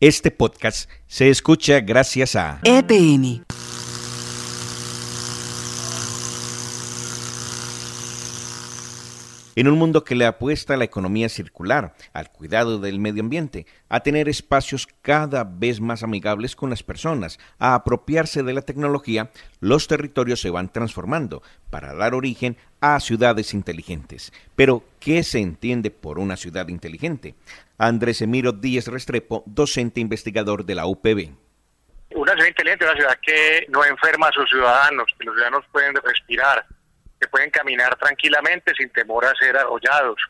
Este podcast se escucha gracias a EPM. En un mundo que le apuesta a la economía circular, al cuidado del medio ambiente, a tener espacios cada vez más amigables con las personas, a apropiarse de la tecnología, los territorios se van transformando para dar origen a ciudades inteligentes. Pero, ¿qué se entiende por una ciudad inteligente? Andrés Emiro Díez Restrepo, docente investigador de la UPB. Una ciudad inteligente es una ciudad que no enferma a sus ciudadanos, que los ciudadanos pueden respirar, pueden caminar tranquilamente sin temor a ser arrollados,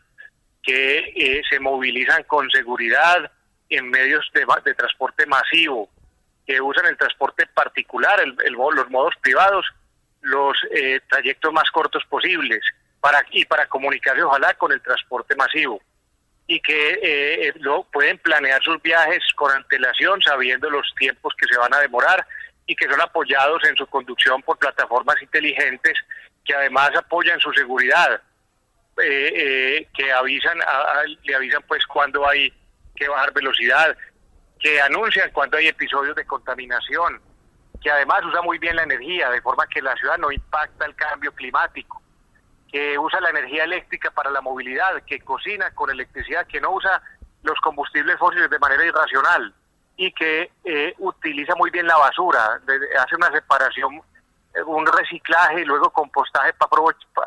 que eh, se movilizan con seguridad en medios de, transporte masivo, que usan el transporte particular, los modos privados, los eh, trayectos más cortos posibles para y para comunicarse ojalá con el transporte masivo. Y que eh, lo, pueden planear sus viajes con antelación sabiendo los tiempos que se van a demorar y que son apoyados en su conducción por plataformas inteligentes que además apoyan su seguridad, eh, eh, que avisan, le avisan pues cuando hay que bajar velocidad, que anuncian cuando hay episodios de contaminación, que además usa muy bien la energía, de forma que la ciudad no impacta el cambio climático, que usa la energía eléctrica para la movilidad, que cocina con electricidad, que no usa los combustibles fósiles de manera irracional y que eh, utiliza muy bien la basura, hace una separación un reciclaje, y luego compostaje para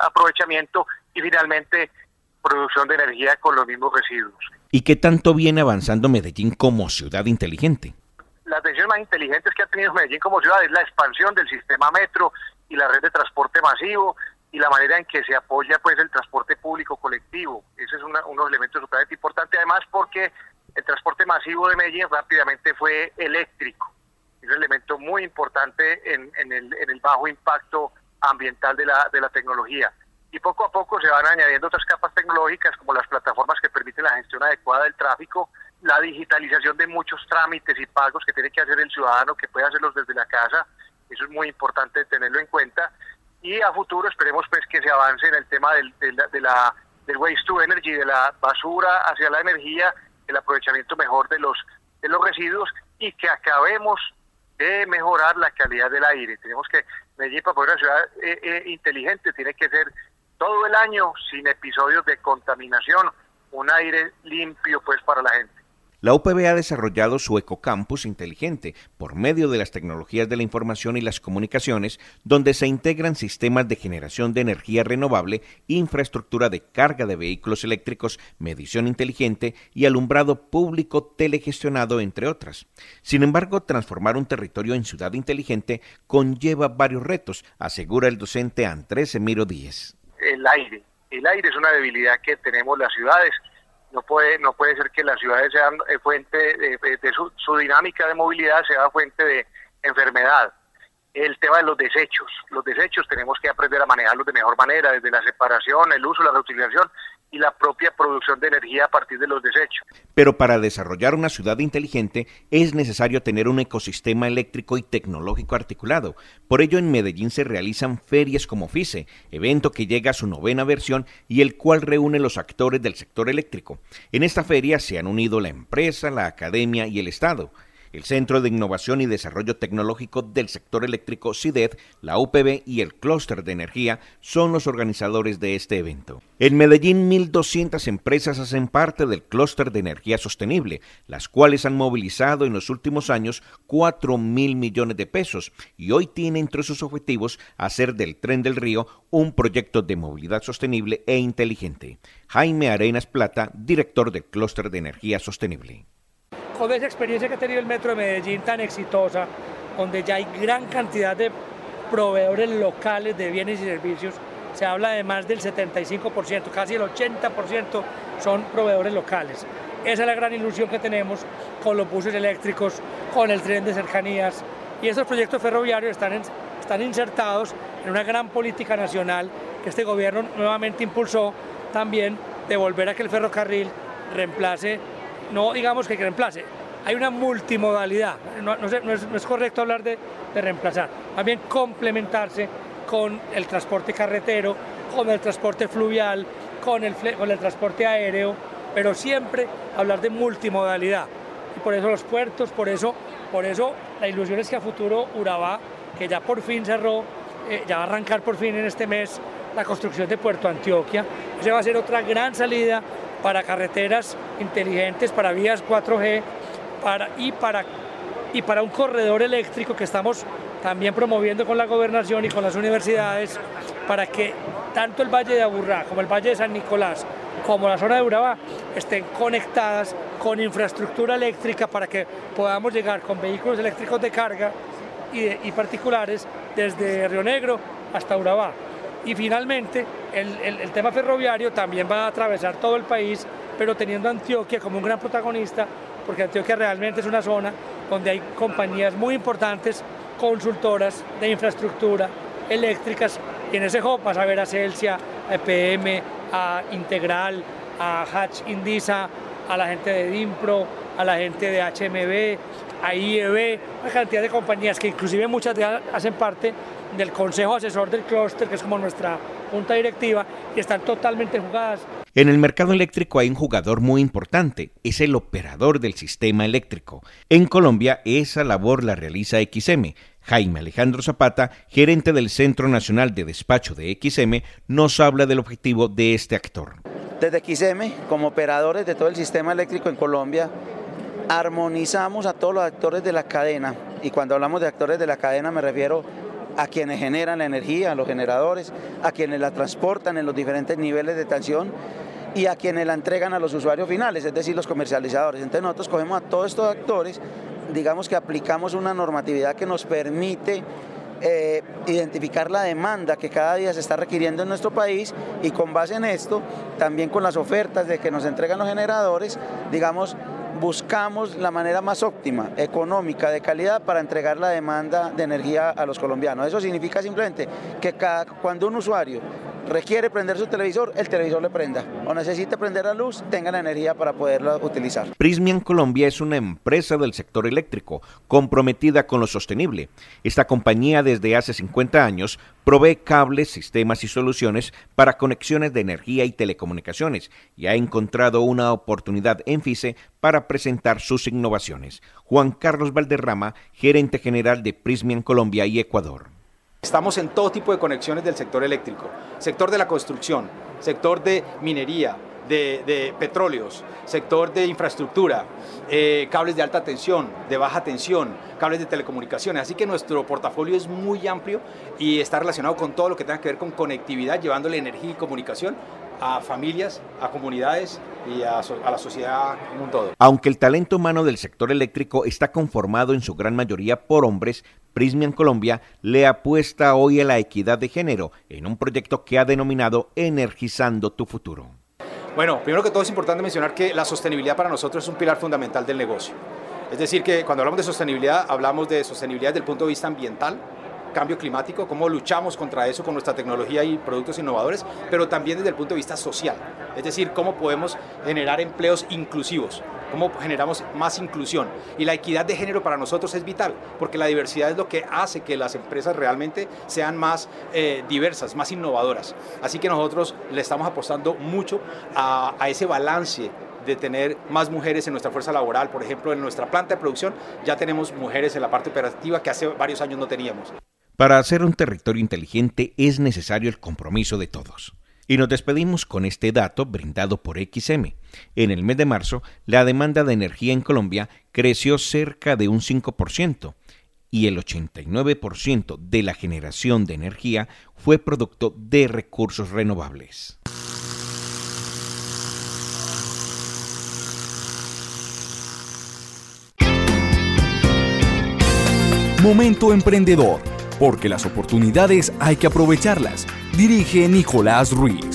aprovechamiento y finalmente producción de energía con los mismos residuos. ¿Y qué tanto viene avanzando Medellín como ciudad inteligente? Las decisiones más inteligentes que ha tenido Medellín como ciudad es la expansión del sistema metro y la red de transporte masivo y la manera en que se apoya pues el transporte público colectivo. Ese es uno de los elementos súper importantes, además porque el transporte masivo de Medellín rápidamente fue eléctrico es un elemento muy importante en, el, bajo impacto ambiental de la, de la tecnología. Y poco a poco se van añadiendo otras capas tecnológicas como las plataformas que permiten la gestión adecuada del tráfico, la digitalización de muchos trámites y pagos que tiene que hacer el ciudadano, que puede hacerlos desde la casa. Eso es muy importante tenerlo en cuenta. Y a futuro esperemos pues que se avance en el tema del, de la, del waste to energy, de la basura hacia la energía, el aprovechamiento mejor de los, de los residuos y que acabemos de mejorar la calidad del aire. Tenemos que, Medellín para poder una ciudad eh, eh, inteligente tiene que ser todo el año sin episodios de contaminación, un aire limpio pues para la gente. La UPB ha desarrollado su ecocampus inteligente por medio de las tecnologías de la información y las comunicaciones, donde se integran sistemas de generación de energía renovable, infraestructura de carga de vehículos eléctricos, medición inteligente y alumbrado público telegestionado, entre otras. Sin embargo, transformar un territorio en ciudad inteligente conlleva varios retos, asegura el docente Andrés Emiro Díez. El aire. El aire es una debilidad que tenemos las ciudades no puede no puede ser que las ciudades sean eh, fuente de, su, dinámica de movilidad sea fuente de enfermedad. El tema de los desechos. Los desechos tenemos que aprender a manejarlos de mejor manera desde la separación el uso la reutilización y la propia producción de energía a partir de los desechos. Pero para desarrollar una ciudad inteligente es necesario tener un ecosistema eléctrico y tecnológico articulado. Por ello en Medellín se realizan ferias como FICE, evento que llega a su novena versión y el cual reúne los actores del sector eléctrico. En esta feria se han unido la empresa, la academia y el Estado. El Centro de Innovación y Desarrollo Tecnológico del Sector Eléctrico CIDED, la UPB y el Clúster de Energía son los organizadores de este evento. En Medellín, 1.200 empresas hacen parte del Clúster de Energía Sostenible, las cuales han movilizado en los últimos años 4 mil millones de pesos y hoy tienen entre sus objetivos hacer del Tren del Río un proyecto de movilidad sostenible e inteligente. Jaime Arenas Plata, director del Clúster de Energía Sostenible con esa experiencia que ha tenido el Metro de Medellín tan exitosa, donde ya hay gran cantidad de proveedores locales de bienes y servicios, se habla de más del 75%, casi el 80% son proveedores locales. Esa es la gran ilusión que tenemos con los buses eléctricos, con el tren de cercanías y esos proyectos ferroviarios están, están insertados en una gran política nacional que este gobierno nuevamente impulsó también de volver a que el ferrocarril reemplace no digamos que reemplace, hay una multimodalidad, no, es, correcto hablar de, reemplazar, más bien complementarse con el transporte carretero, con el transporte fluvial, con el, con el transporte aéreo, pero siempre hablar de multimodalidad. y por eso los puertos, por eso, por eso la ilusión es que a futuro Urabá, que ya por fin cerró, eh, ya va a arrancar por fin en este mes la construcción de Puerto Antioquia. Esa va a ser otra gran salida para carreteras inteligentes, para vías 4G para, y, para, y para un corredor eléctrico que estamos también promoviendo con la gobernación y con las universidades para que tanto el Valle de Aburrá como el Valle de San Nicolás como la zona de Urabá estén conectadas con infraestructura eléctrica para que podamos llegar con vehículos eléctricos de carga y, y particulares desde Río Negro hasta Urabá. Y finalmente, el, el, tema ferroviario también va a atravesar todo el país, pero teniendo Antioquia como un gran protagonista, porque Antioquia realmente es una zona donde hay compañías muy importantes, consultoras de infraestructura eléctricas, y en ese hub vas a ver a Celsia, a EPM, a Integral, a Hatch Indisa, a la gente de Dimpro, a la gente de HMB, a IEB, una cantidad de compañías que inclusive muchas de hacen parte del Consejo Asesor del Clúster, que es como nuestra junta directiva, y están totalmente jugadas. En el mercado eléctrico hay un jugador muy importante, es el operador del sistema eléctrico. En Colombia esa labor la realiza XM. Jaime Alejandro Zapata, gerente del Centro Nacional de Despacho de XM, nos habla del objetivo de este actor. Desde XM, como operadores de todo el sistema eléctrico en Colombia, armonizamos a todos los actores de la cadena. Y cuando hablamos de actores de la cadena me refiero a quienes generan la energía, a los generadores, a quienes la transportan en los diferentes niveles de tensión y a quienes la entregan a los usuarios finales, es decir, los comercializadores. Entonces nosotros cogemos a todos estos actores, digamos que aplicamos una normatividad que nos permite eh, identificar la demanda que cada día se está requiriendo en nuestro país y con base en esto, también con las ofertas de que nos entregan los generadores, digamos, buscamos la manera más óptima, económica, de calidad para entregar la demanda de energía a los colombianos. Eso significa simplemente que cada, cuando un usuario requiere prender su televisor, el televisor le prenda. O necesita prender la luz, tenga la energía para poderla utilizar. Prismian Colombia es una empresa del sector eléctrico comprometida con lo sostenible. Esta compañía desde hace 50 años provee cables, sistemas y soluciones para conexiones de energía y telecomunicaciones y ha encontrado una oportunidad en para presentar sus innovaciones. Juan Carlos Valderrama, gerente general de Prismian Colombia y Ecuador. Estamos en todo tipo de conexiones del sector eléctrico, sector de la construcción, sector de minería, de, petróleos, sector de infraestructura, eh, cables de alta tensión, de baja tensión, cables de telecomunicaciones. Así que nuestro portafolio es muy amplio y está relacionado con todo lo que tenga que ver con conectividad, llevándole energía y comunicación a familias, a comunidades y a, a, la sociedad en un todo. Aunque el talento humano del sector eléctrico está conformado en su gran mayoría por hombres, Prismian Colombia le apuesta hoy a la equidad de género en un proyecto que ha denominado Energizando tu futuro. Bueno, primero que todo es importante mencionar que la sostenibilidad para nosotros es un pilar fundamental del negocio. Es decir, que cuando hablamos de sostenibilidad, hablamos de sostenibilidad desde el punto de vista ambiental, cambio climático, cómo luchamos contra eso con nuestra tecnología y productos innovadores, pero también desde el punto de vista social, es decir, cómo podemos generar empleos inclusivos, cómo generamos más inclusión. Y la equidad de género para nosotros es vital, porque la diversidad es lo que hace que las empresas realmente sean más eh, diversas, más innovadoras. Así que nosotros le estamos apostando mucho a, a ese balance de tener más mujeres en nuestra fuerza laboral. Por ejemplo, en nuestra planta de producción ya tenemos mujeres en la parte operativa que hace varios años no teníamos. Para hacer un territorio inteligente es necesario el compromiso de todos. Y nos despedimos con este dato brindado por XM. En el mes de marzo, la demanda de energía en Colombia creció cerca de un 5% y el 89% de la generación de energía fue producto de recursos renovables. Momento Emprendedor porque las oportunidades hay que aprovecharlas. Dirige Nicolás Ruiz.